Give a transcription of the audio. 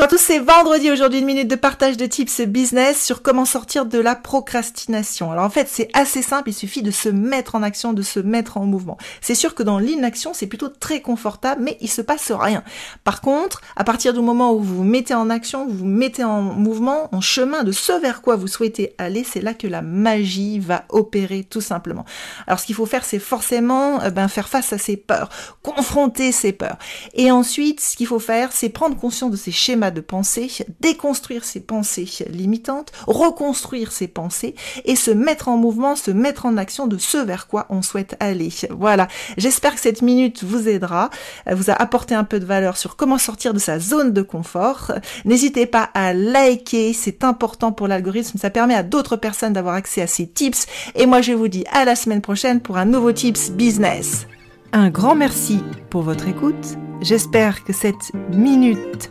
Bonjour à tous, c'est vendredi aujourd'hui, une minute de partage de tips business sur comment sortir de la procrastination. Alors en fait, c'est assez simple, il suffit de se mettre en action, de se mettre en mouvement. C'est sûr que dans l'inaction, c'est plutôt très confortable, mais il se passe rien. Par contre, à partir du moment où vous vous mettez en action, vous vous mettez en mouvement, en chemin de ce vers quoi vous souhaitez aller, c'est là que la magie va opérer tout simplement. Alors ce qu'il faut faire, c'est forcément euh, ben, faire face à ses peurs, confronter ses peurs. Et ensuite, ce qu'il faut faire, c'est prendre conscience de ces schémas de pensée, déconstruire ses pensées limitantes, reconstruire ses pensées et se mettre en mouvement, se mettre en action de ce vers quoi on souhaite aller. Voilà. J'espère que cette minute vous aidera, vous a apporté un peu de valeur sur comment sortir de sa zone de confort. N'hésitez pas à liker, c'est important pour l'algorithme, ça permet à d'autres personnes d'avoir accès à ces tips. Et moi je vous dis à la semaine prochaine pour un nouveau tips business. Un grand merci pour votre écoute. J'espère que cette minute